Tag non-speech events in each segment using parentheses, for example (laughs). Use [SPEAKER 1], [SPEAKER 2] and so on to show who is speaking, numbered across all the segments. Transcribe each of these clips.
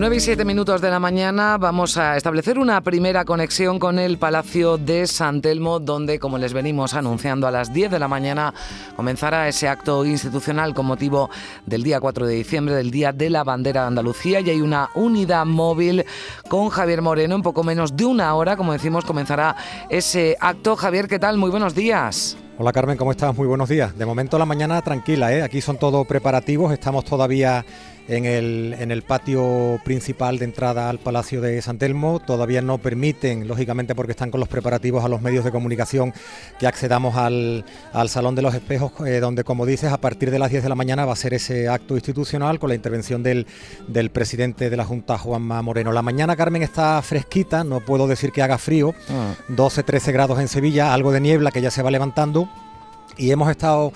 [SPEAKER 1] 9 y 7 minutos de la mañana vamos a establecer una primera conexión con el Palacio de San Telmo, donde, como les venimos anunciando, a las 10 de la mañana comenzará ese acto institucional con motivo del día 4 de diciembre, del Día de la Bandera de Andalucía, y hay una unidad móvil con Javier Moreno. En poco menos de una hora, como decimos, comenzará ese acto. Javier, ¿qué tal? Muy buenos días.
[SPEAKER 2] Hola Carmen, ¿cómo estás? Muy buenos días. De momento la mañana tranquila, ¿eh? aquí son todos preparativos, estamos todavía en el, en el patio principal de entrada al Palacio de San Telmo. Todavía no permiten, lógicamente porque están con los preparativos a los medios de comunicación, que accedamos al, Salón de los Espejos, eh, donde, como dices, a partir de las 10 de la mañana va a ser ese acto institucional con la intervención del, del presidente de la Junta, Juanma Moreno. La mañana, Carmen, está fresquita, no puedo decir que haga frío, 12-13 ah. grados en Sevilla, algo de niebla que ya se va levantando y hemos estado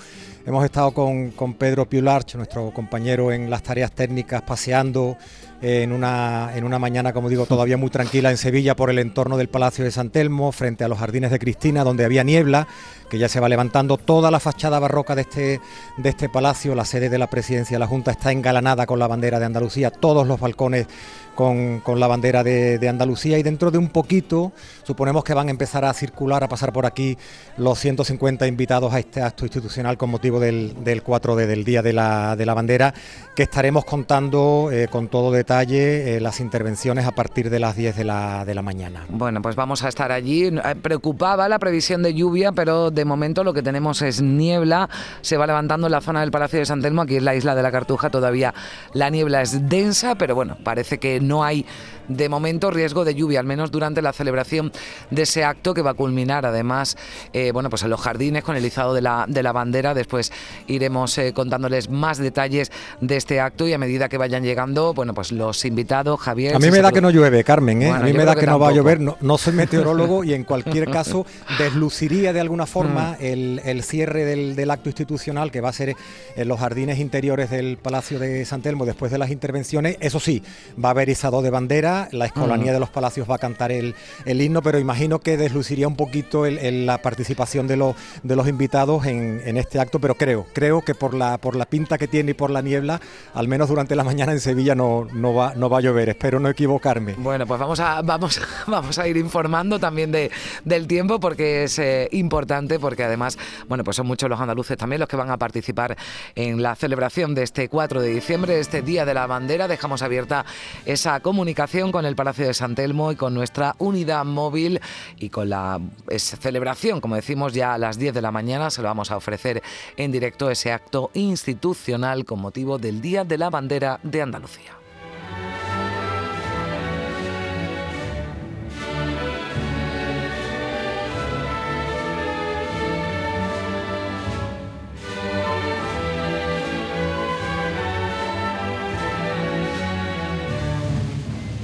[SPEAKER 2] Hemos estado con, Pedro Piularch, nuestro compañero en las tareas técnicas, paseando en una, en una mañana, como digo, todavía muy tranquila en Sevilla por el entorno del Palacio de San Telmo, frente a los jardines de Cristina, donde había niebla, que ya se va levantando. Toda la fachada barroca de este, de este palacio, la sede de la presidencia de la Junta, está engalanada con la bandera de Andalucía, todos los balcones con, la bandera de, Andalucía y dentro de un poquito suponemos que van a empezar a circular, a pasar por aquí los 150 invitados a este acto institucional con motivo del, 4D, del Día de la, de la Bandera, que estaremos contando eh, con todo detalle eh, las intervenciones a partir de las 10 de la, de la mañana.
[SPEAKER 1] Bueno, pues vamos a estar allí. Eh, preocupaba la previsión de lluvia, pero de momento lo que tenemos es niebla. Se va levantando en la zona del Palacio de San Telmo, aquí es la isla de la Cartuja, todavía la niebla es densa, pero bueno, parece que no hay de momento riesgo de lluvia, al menos durante la celebración de ese acto que va a culminar además eh, bueno, pues en los jardines con el izado de la, de la bandera. Después iremos eh, contándoles más detalles de este acto y a medida que vayan llegando, bueno, pues los invitados, Javier.
[SPEAKER 2] A mí me da que no llueve, Carmen, ¿eh? a mí me da que, no va a llover. No, soy meteorólogo y en cualquier (laughs) caso desluciría de alguna forma mm. el, cierre del, del, acto institucional que va a ser en los jardines interiores del Palacio de San Telmo después de las intervenciones. Eso sí, va a haber de bandera, la escolanía de los palacios va a cantar el, himno, pero imagino que desluciría un poquito la participación de, los, de los invitados en, este acto, pero creo, creo que por la, por la pinta que tiene y por la niebla, al menos durante la mañana en Sevilla no, no, va, no va a llover, espero no equivocarme.
[SPEAKER 1] Bueno, pues vamos a, vamos, (laughs) vamos a ir informando también de, del tiempo porque es eh, importante, porque además, bueno, pues son muchos los andaluces también los que van a participar en la celebración de este 4 de diciembre, este Día de la Bandera, dejamos abierta esa comunicación con el Palacio de San Telmo y con nuestra unidad móvil y con la celebración, como decimos, ya a las 10 de la mañana se lo vamos a ofrecer en directo ese acto institucional con motivo del Día de la Bandera de Andalucía.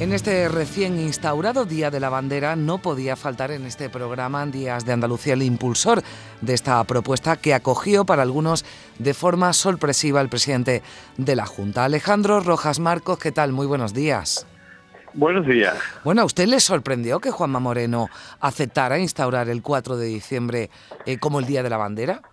[SPEAKER 1] En este recién instaurado Día de la Bandera no podía faltar en este programa Días de Andalucía el impulsor de esta propuesta que acogió para algunos de forma sorpresiva el presidente de la Junta. Alejandro Rojas Marcos, ¿qué tal? Muy buenos días.
[SPEAKER 3] Buenos días.
[SPEAKER 1] Bueno, ¿a usted le sorprendió que Juanma Moreno aceptara instaurar el 4 de diciembre eh, como el Día de la Bandera?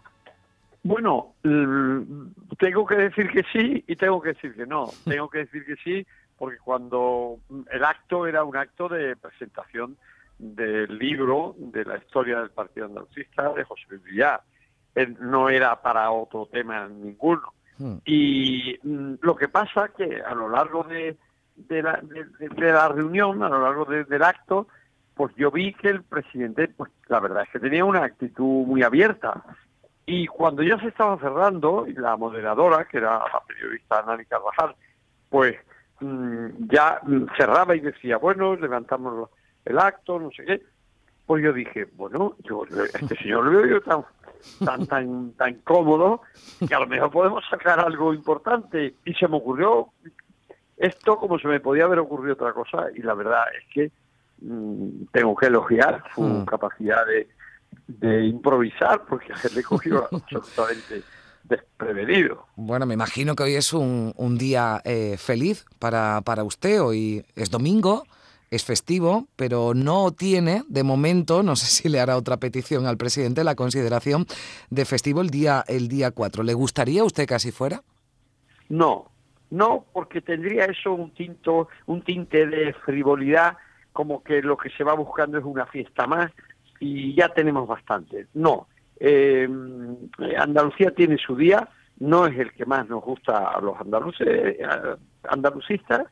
[SPEAKER 3] Bueno, tengo que decir que sí y tengo que decir que no. Tengo que decir que sí porque cuando el acto era un acto de presentación del libro de la historia del Partido Andalucista de José Luis Villar. no era para otro tema ninguno. Hmm. Y mm, lo que pasa que a lo largo de, la, de, la, reunión, a lo largo del acto, pues yo vi que el presidente, pues la verdad es que tenía una actitud muy abierta. Y cuando ya se estaba cerrando, y la moderadora, que era la periodista Nani Carvajal, pues ya cerraba y decía, bueno, levantamos el acto, no sé qué. Pues yo dije, bueno, yo este señor lo veo yo tan, tan, tan, tan cómodo que a lo mejor podemos sacar algo importante. Y se me ocurrió esto como se me podía haber ocurrido otra cosa y la verdad es que mm, tengo que elogiar su mm. capacidad de, de improvisar porque se le cogió (laughs) absolutamente desprevenido.
[SPEAKER 1] Bueno, me imagino que hoy es un, un día eh, feliz para, para usted. Hoy es domingo, es festivo, pero no tiene, de momento, no sé si le hará otra petición al presidente, la consideración de festivo el día, el día 4. ¿Le gustaría a usted que así fuera?
[SPEAKER 3] No, No, porque tendría eso un tinto, un tinte de frivolidad, como que lo que se va buscando es una fiesta más y ya tenemos bastante. No, eh, Andalucía tiene su día, no es el que más nos gusta a los andaluces, eh, andalucistas,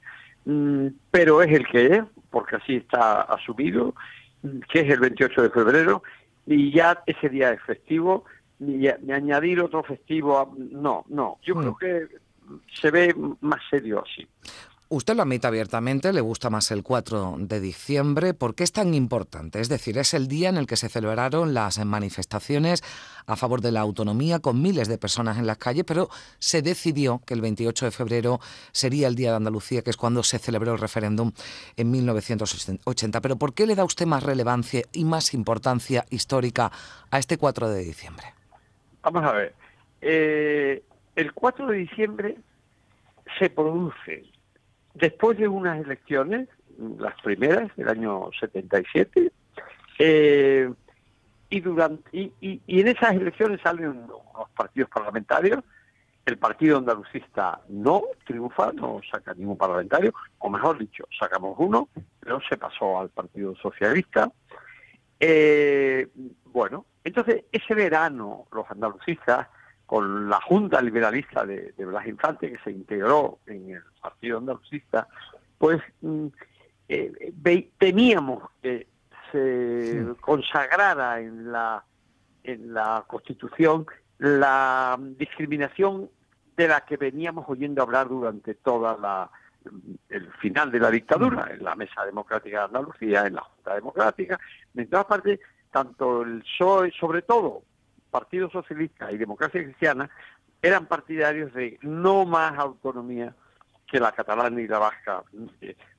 [SPEAKER 3] mm, pero es el que es, porque así está asumido, que es el 28 de febrero, y ya ese día es festivo, ni, añadir otro festivo, no, no, yo mm. creo que se ve más serio así.
[SPEAKER 1] Usted lo admite abiertamente, le gusta más el 4 de diciembre. ¿Por qué es tan importante? Es decir, es el día en el que se celebraron las manifestaciones a favor de la autonomía con miles de personas en las calles, pero se decidió que el 28 de febrero sería el Día de Andalucía, que es cuando se celebró el referéndum en 1980. Pero ¿por qué le da usted más relevancia y más importancia histórica a este 4 de diciembre?
[SPEAKER 3] Vamos a ver. Eh, el 4 de diciembre se produce después de unas elecciones, las primeras del año 77, eh, y, durante, y, en esas elecciones salen unos partidos parlamentarios, el partido andalucista no triunfa, no saca ningún parlamentario, o mejor dicho, sacamos uno, pero se pasó al Partido Socialista. Eh, bueno, entonces ese verano los andalucistas con la Junta Liberalista de, Blas Infante, que se integró en el Partido Andalucista, pues mm, eh, temíamos que se consagrara en la, en la Constitución la discriminación de la que veníamos oyendo hablar durante toda la el final de la dictadura, en la Mesa Democrática de Andalucía, en la Junta Democrática, en todas partes, tanto el PSOE, sobre todo Partido Socialista y Democracia Cristiana eran partidarios de no más autonomía que la catalana y la vasca.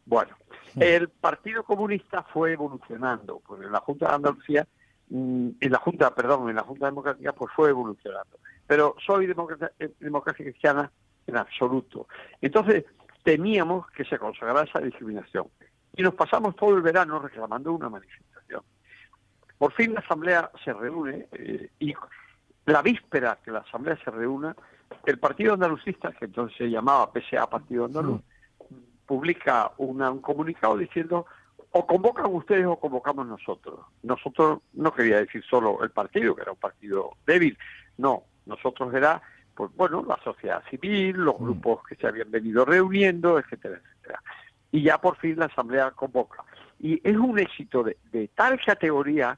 [SPEAKER 3] Bueno, el Partido Comunista fue evolucionando, pues en la Junta de Andalucía, mm, en la Junta, perdón, en la Junta Democrática, pues fue evolucionando. Pero soy democracia, eh, democracia cristiana en absoluto. Entonces, temíamos que se consagrara esa discriminación. Y nos pasamos todo el verano reclamando una manifestación. Por fin la Asamblea se reúne eh, y la víspera que la Asamblea se reúna, el Partido Andalucista, que entonces se llamaba PSA Partido Andaluz, publica un comunicado diciendo o convocan ustedes o convocamos nosotros. Nosotros no quería decir solo el partido, que era un partido débil, no, nosotros era, pues bueno, la sociedad civil, los mm. grupos que se habían venido reuniendo, etcétera, etcétera. Y ya por fin la Asamblea convoca. Y es un éxito de, tal categoría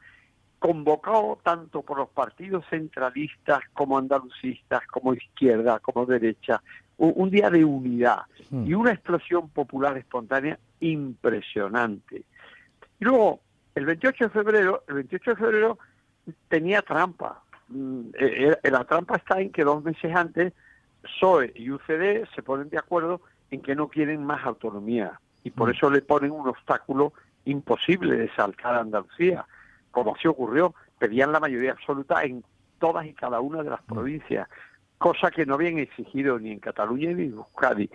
[SPEAKER 3] convocado tanto por los partidos centralistas como andalucistas, como izquierda, como derecha, un, día de unidad hmm. y una explosión popular espontánea impresionante. Y luego, el 28 de febrero, el 28 de febrero tenía trampa. Mm, eh, eh, la trampa está en que dos meses antes PSOE y UCD se ponen de acuerdo en que no quieren más autonomía y por hmm. eso le ponen un obstáculo imposible de saltar a Andalucía, como así ocurrió, pedían la mayoría absoluta en todas y cada una de las mm. provincias, cosa que no habían exigido ni en Cataluña ni en Euskadi.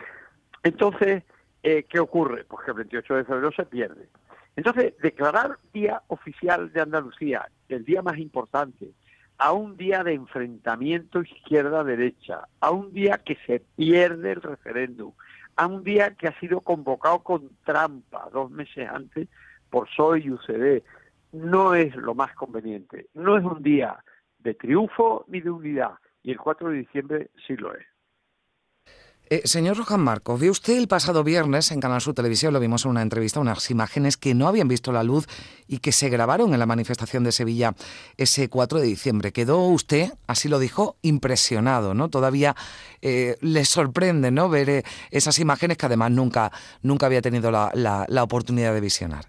[SPEAKER 3] Entonces, eh, ¿qué ocurre? Pues que el 28 de febrero se pierde. Entonces, declarar Día Oficial de Andalucía, el día más importante, a un día de enfrentamiento izquierda-derecha, a un día que se pierde el referéndum, a un día que ha sido convocado con trampa dos meses antes por PSOE y UCD. No es lo más conveniente. No es un día de triunfo ni de unidad. Y el 4 de diciembre sí lo es.
[SPEAKER 1] Eh, señor Rojan Marcos, vio usted el pasado viernes en Canal Sur Televisión, lo vimos en una entrevista, unas imágenes que no habían visto la luz y que se grabaron en la manifestación de Sevilla ese 4 de diciembre. Quedó usted, así lo dijo, impresionado, ¿no? Todavía eh, le sorprende, ¿no? Ver eh, esas imágenes que además nunca, nunca había tenido la, la, oportunidad de visionar.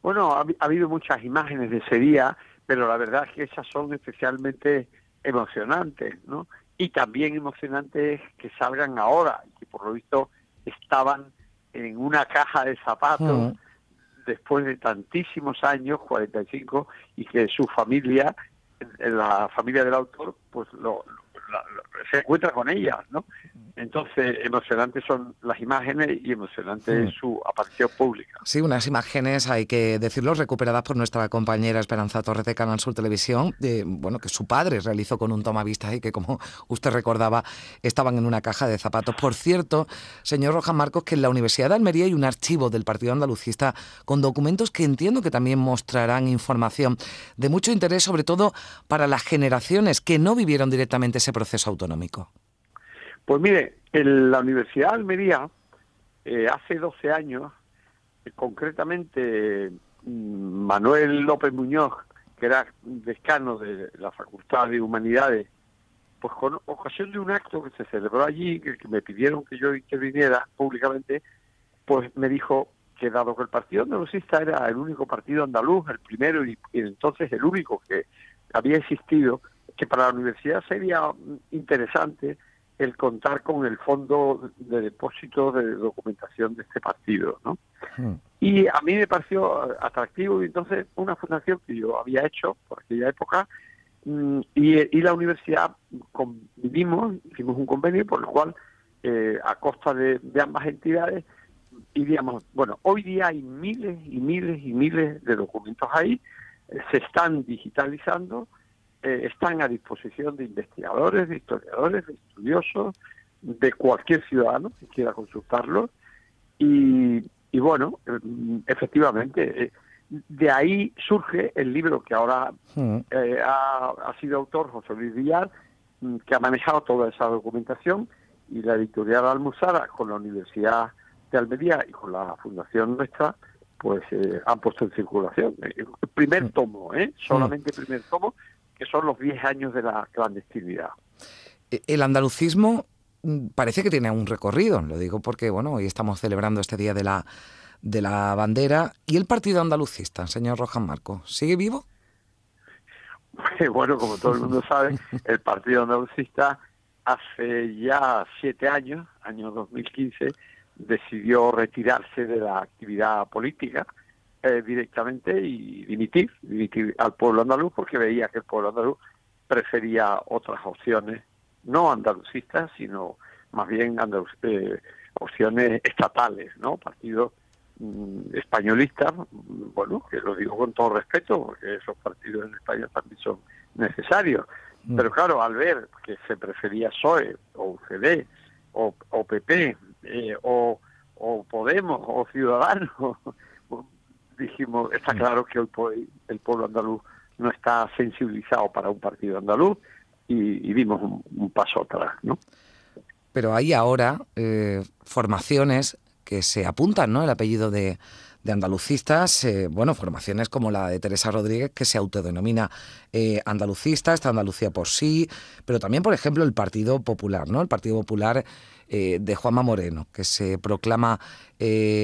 [SPEAKER 3] Bueno, ha, ha habido muchas imágenes de ese día, pero la verdad es que esas son especialmente emocionantes, ¿no? Y también emocionante es que salgan ahora, que por lo visto estaban en una caja de zapatos mm. después de tantísimos años, 45, y que su familia, la familia del autor, pues lo, se encuentra con ellas, ¿no? Entonces, emocionantes son las imágenes y emocionante es su aparición pública.
[SPEAKER 1] Sí, unas imágenes, hay que decirlo, recuperadas por nuestra compañera Esperanza Torres de Canal Sur Televisión, de, bueno, que su padre realizó con un tomavistas y que, como usted recordaba, estaban en una caja de zapatos. Por cierto, señor Rojas Marcos, que en la Universidad de Almería hay un archivo del Partido Andalucista con documentos que entiendo que también mostrarán información de mucho interés, sobre todo para las generaciones que no vivieron directamente ese proceso autonómico.
[SPEAKER 3] Pues mire, en la Universidad de Almería, eh, hace 12 años, eh, concretamente mm, Manuel López Muñoz, que era decano de la Facultad de Humanidades, pues con ocasión de un acto que se celebró allí, que, me pidieron que yo interviniera públicamente, pues me dijo que dado que el Partido Andalucista era el único partido andaluz, el primero y entonces el único que había existido, que para la universidad sería mm, interesante el contar con el fondo de depósito de documentación de este partido, ¿no? Hmm. Y a mí me pareció atractivo y entonces una fundación que yo había hecho por aquella época mm, y, la universidad convivimos, hicimos un convenio por el cual eh, a costa de, de ambas entidades iríamos, bueno, hoy día hay miles y miles y miles de documentos ahí, eh, se están digitalizando, eh, están a disposición de investigadores, de historiadores, de estudiosos, de cualquier ciudadano que quiera consultarlos. Y, bueno, eh, efectivamente, eh, de ahí surge el libro que ahora hmm. ha, sido autor José Luis Villar, mm, que ha manejado toda esa documentación, y la editorial Almuzara con la Universidad de Almería y con la Fundación Nuestra, pues han puesto en circulación. El primer hmm. tomo, ¿eh? solamente el primer tomo, que son los 10 años de la clandestinidad.
[SPEAKER 1] E, el andalucismo mm, parece que tiene un recorrido, lo digo porque bueno, hoy estamos celebrando este día de la de la bandera y el Partido Andalucista, señor Rojas Marco, ¿sigue vivo? (laughs)
[SPEAKER 3] Bueno, como todo el mundo sabe, el Partido Andalucista hace ya siete años, año 2015, decidió retirarse de la actividad política eh, directamente y dimitir, dimitir al pueblo andaluz porque veía que el pueblo andaluz prefería otras opciones, no andalucistas, sino más bien eh, opciones estatales, ¿no? Partidos mm, españolistas, bueno, que lo digo con todo respeto, porque esos partidos en España también son necesarios. Mm. Pero claro, al ver que se prefería PSOE o UCD o, o PP eh, o, o Podemos o Ciudadanos (laughs) dijimos, está mm. claro que hoy el pueblo andaluz no está sensibilizado para un partido andaluz y, dimos un, paso atrás, ¿no?
[SPEAKER 1] Pero hay ahora eh, formaciones que se apuntan, ¿no? El apellido de, de andalucistas, eh, bueno, formaciones como la de Teresa Rodríguez, que se autodenomina eh, andalucista, está Andalucía por sí, pero también, por ejemplo, el Partido Popular, ¿no? El Partido Popular eh, de Juanma Moreno, que se proclama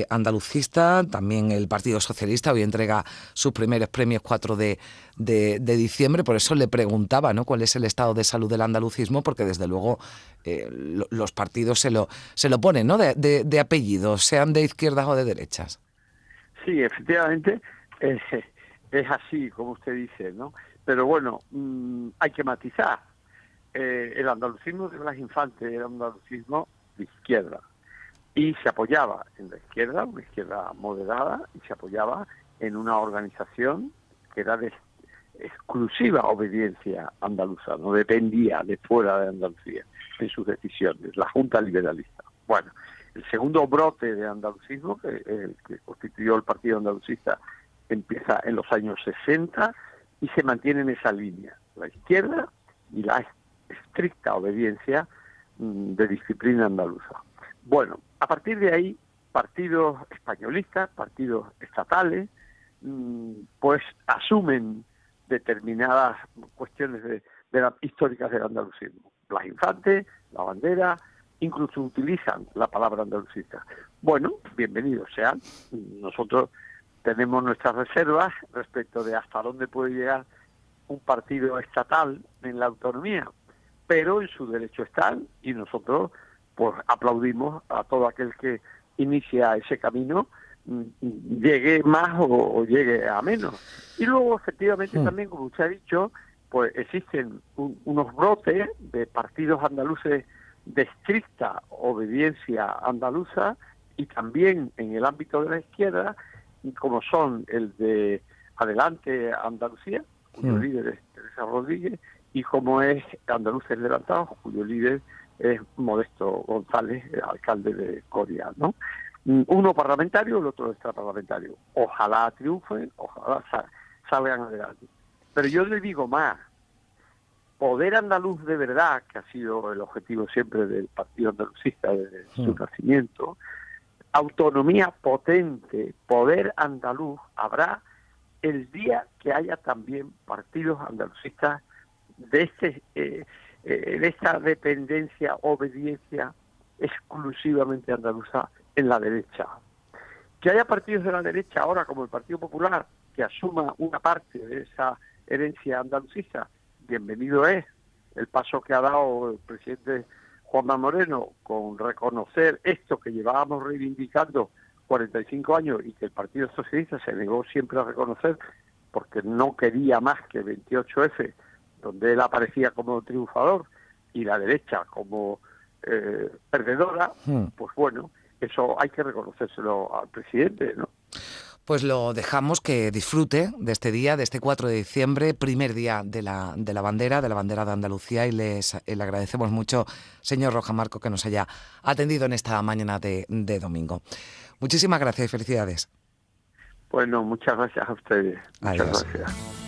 [SPEAKER 1] andalucista, también el Partido Socialista hoy entrega sus primeros premios 4 de, de, diciembre, por eso le preguntaba, ¿no? ¿Cuál es el estado de salud del andalucismo? Porque desde luego los partidos se lo, se lo ponen, ¿no? De, de, de apellidos, sean de izquierdas o de derechas.
[SPEAKER 3] Sí, efectivamente es, así, como usted dice, ¿no? Pero bueno, mm, hay que matizar. Eh, el andalucismo de Blas Infante era un andalucismo de izquierda y se apoyaba en la izquierda, una izquierda moderada, y se apoyaba en una organización que era de exclusiva obediencia andaluza, no dependía de fuera de Andalucía en sus decisiones, la Junta Liberalista. Bueno, el segundo brote de andalucismo, que, que constituyó el Partido Andalucista, empieza en los años 60 y se mantiene en esa línea, la izquierda y la estricta obediencia mm, de disciplina andaluza. Bueno, a partir de ahí, partidos españolistas, partidos estatales, mm, pues asumen determinadas cuestiones de, históricas del andalucismo. Las infantes, la bandera, incluso utilizan la palabra andalucista. Bueno, bienvenidos sean. Nosotros tenemos nuestras reservas respecto de hasta dónde puede llegar un partido estatal en la autonomía, pero en su derecho están y nosotros pues aplaudimos a todo aquel que inicia ese camino mm, llegue más o, llegue a menos. Y luego, efectivamente, hmm. también, como usted ha dicho, pues existen unos brotes de partidos andaluces de estricta obediencia andaluza y también en el ámbito de la izquierda, como son el de Adelante Andalucía, cuyo líder es Teresa Rodríguez, y como es Andaluces Levantados, cuyo líder es Modesto González, alcalde de Coria, ¿no? Uno parlamentario, el otro extraparlamentario. Ojalá triunfen, ojalá salgan adelante. Pero yo le digo más, poder andaluz de verdad, que ha sido el objetivo siempre del Partido Andalucista desde su nacimiento, autonomía potente, poder andaluz, habrá el día que haya también partidos andalucistas de este eh, eh, de esta dependencia, obediencia exclusivamente andaluza en la derecha. Que haya partidos de la derecha ahora, como el Partido Popular, que asuma una parte de esa herencia andalucista, bienvenido es el paso que ha dado el presidente Juanma Moreno con reconocer esto que llevábamos reivindicando 45 años y que el Partido Socialista se negó siempre a reconocer porque no quería más que 28F, donde él aparecía como triunfador y la derecha como eh, perdedora, hmm. pues bueno, eso hay que reconocérselo al presidente, ¿no?
[SPEAKER 1] Pues lo dejamos que disfrute de este día, de este 4 de diciembre, primer día de la, de la bandera, de la bandera de Andalucía, y les, le agradecemos mucho, señor Roja Marco, que nos haya atendido en esta mañana de, de domingo. Muchísimas gracias y felicidades.
[SPEAKER 3] Bueno, muchas gracias a ustedes. Muchas gracias.